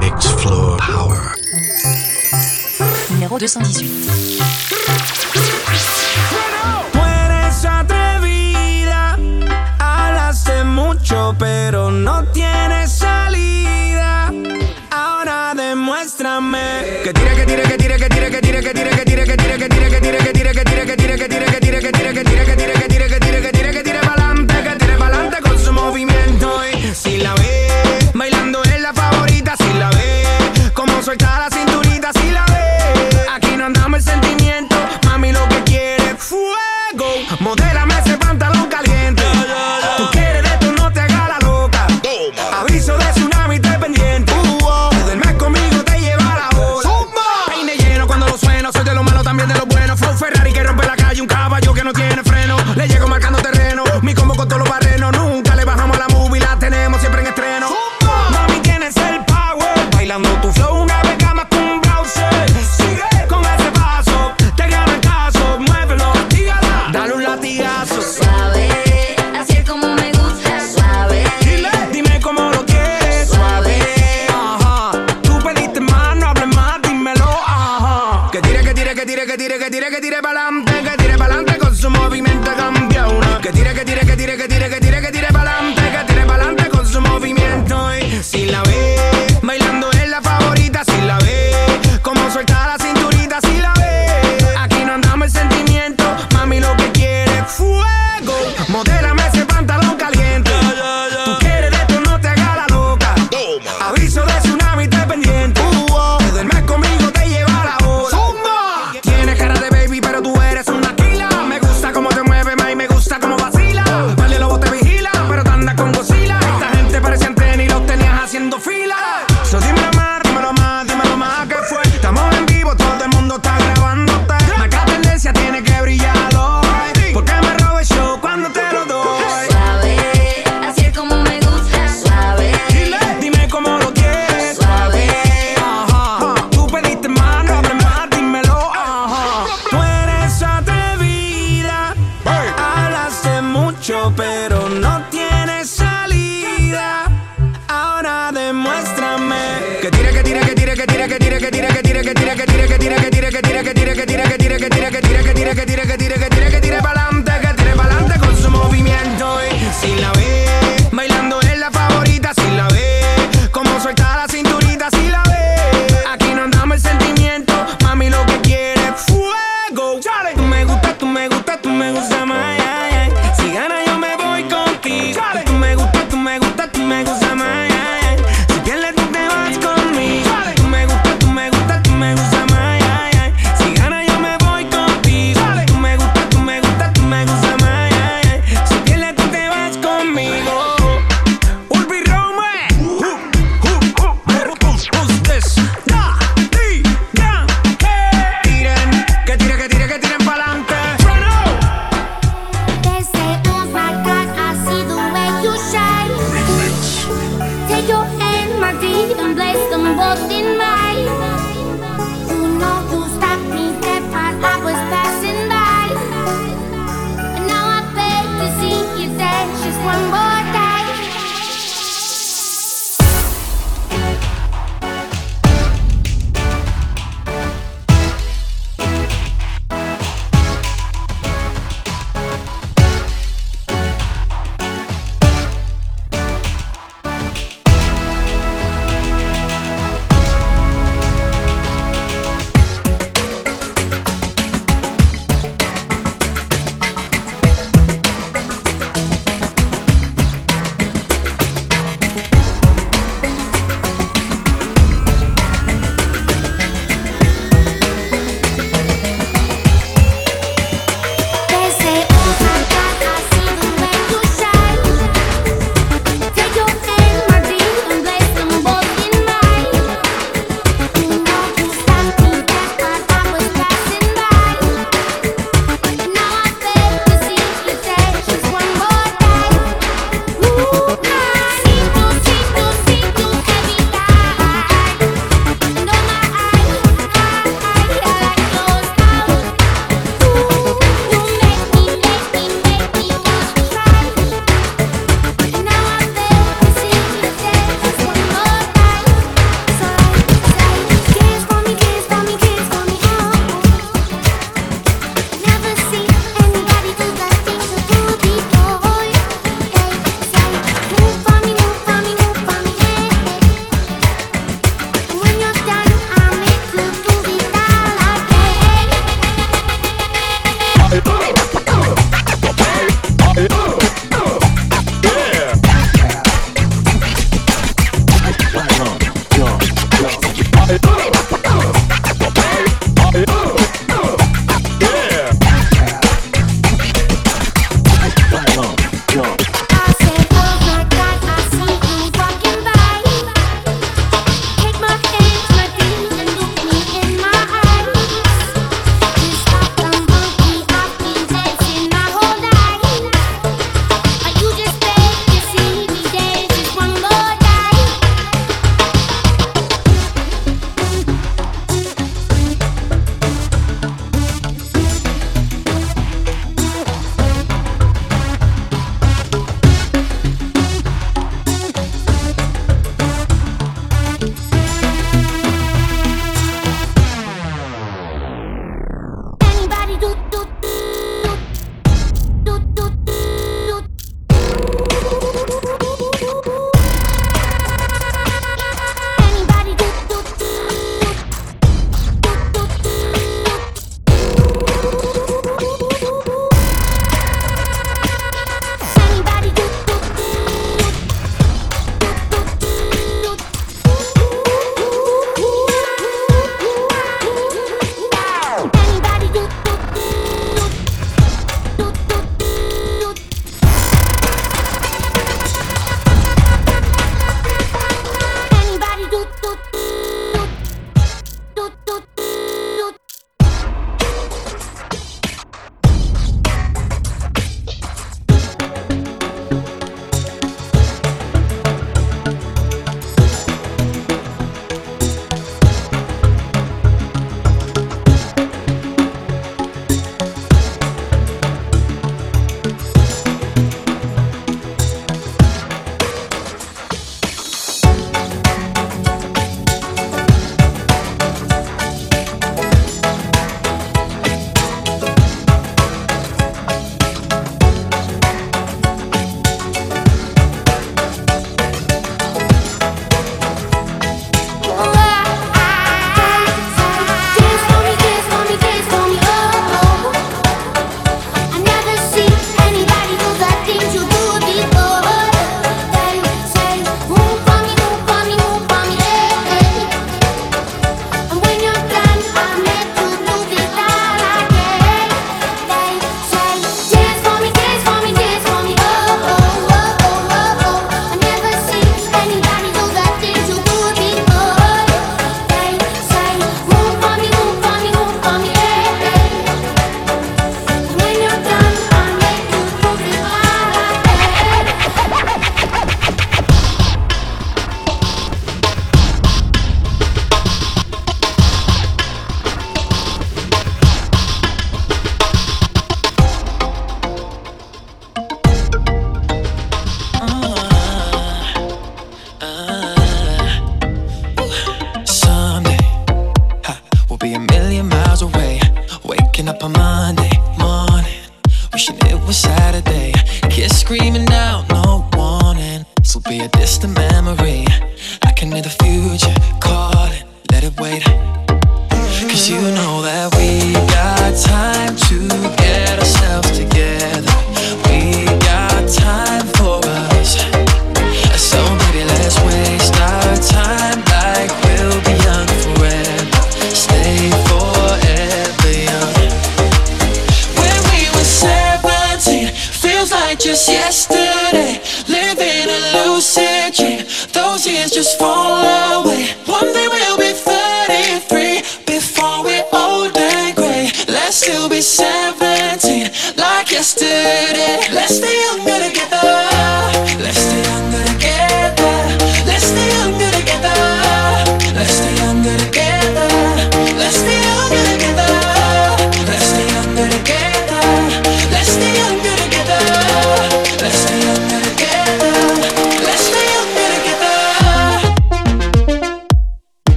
Explore Power. Numéro 218. Eres atrevida, mucho, pero no tienes salida. Ahora demuéstrame que tira, que tira, que tira, que tira, que tira, que tira, que tira, que tira, que tira, que tira, que que tira, que tira.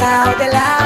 out the light.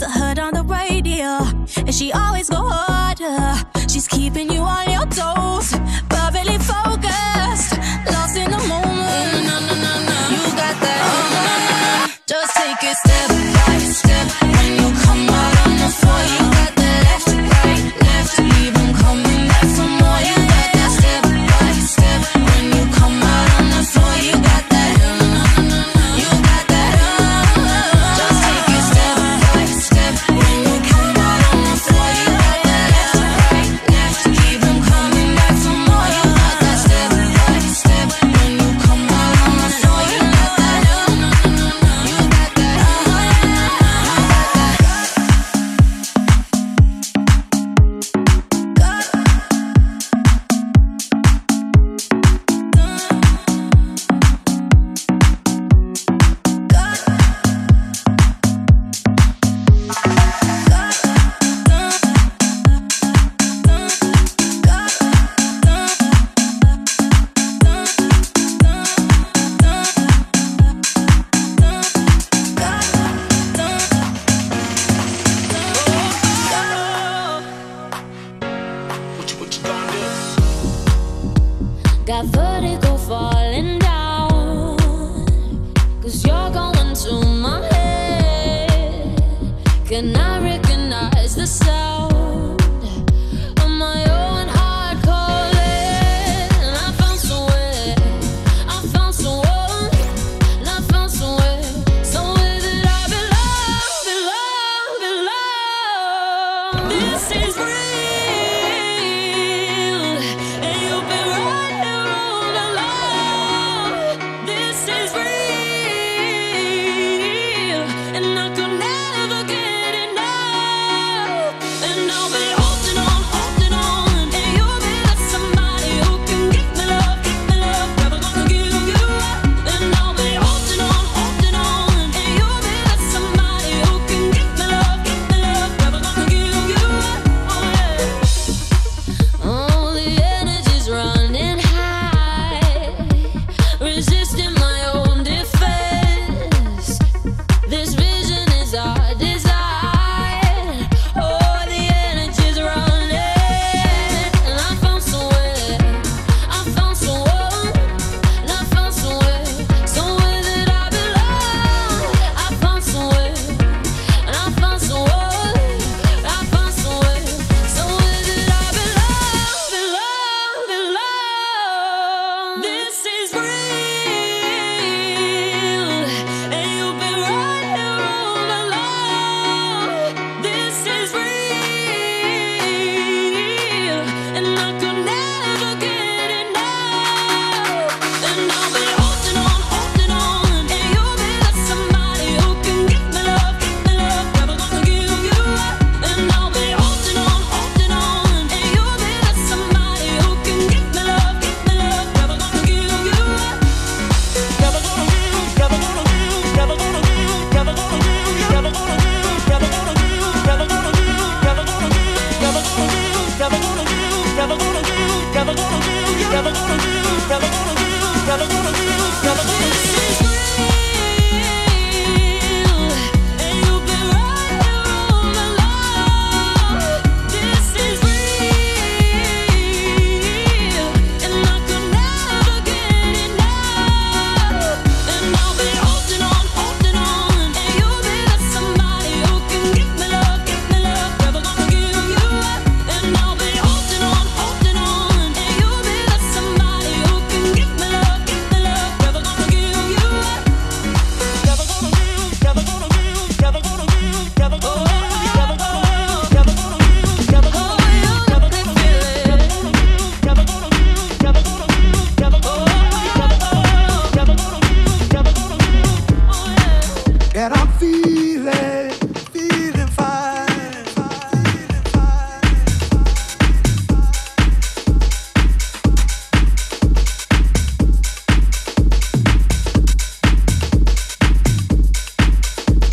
Cause I heard on the radio, and she always go harder. She's keeping you on your toes, perfectly focused, lost in the moment. Mm, no, no, no, no. You got that. Oh, no, no, no. Just take a step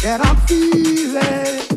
that I'm feeling.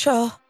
control?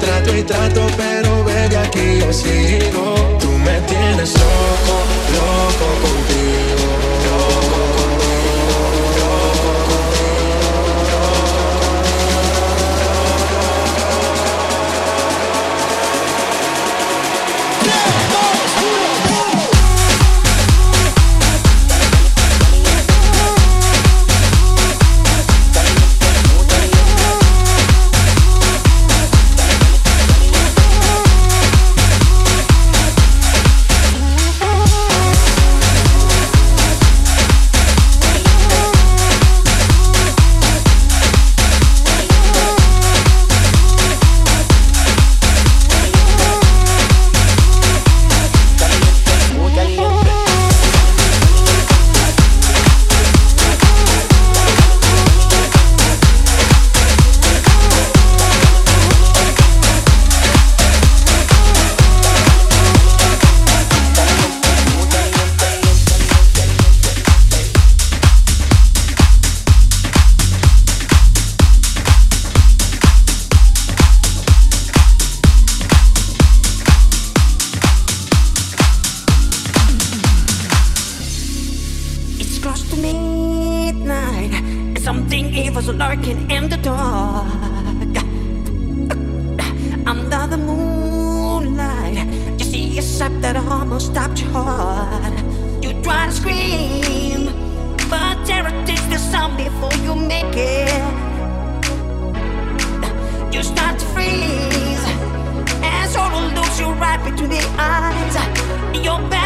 trato y trato, pero baby aquí yo sigo. Tú me tienes loco, loco contigo. eyes. Your back.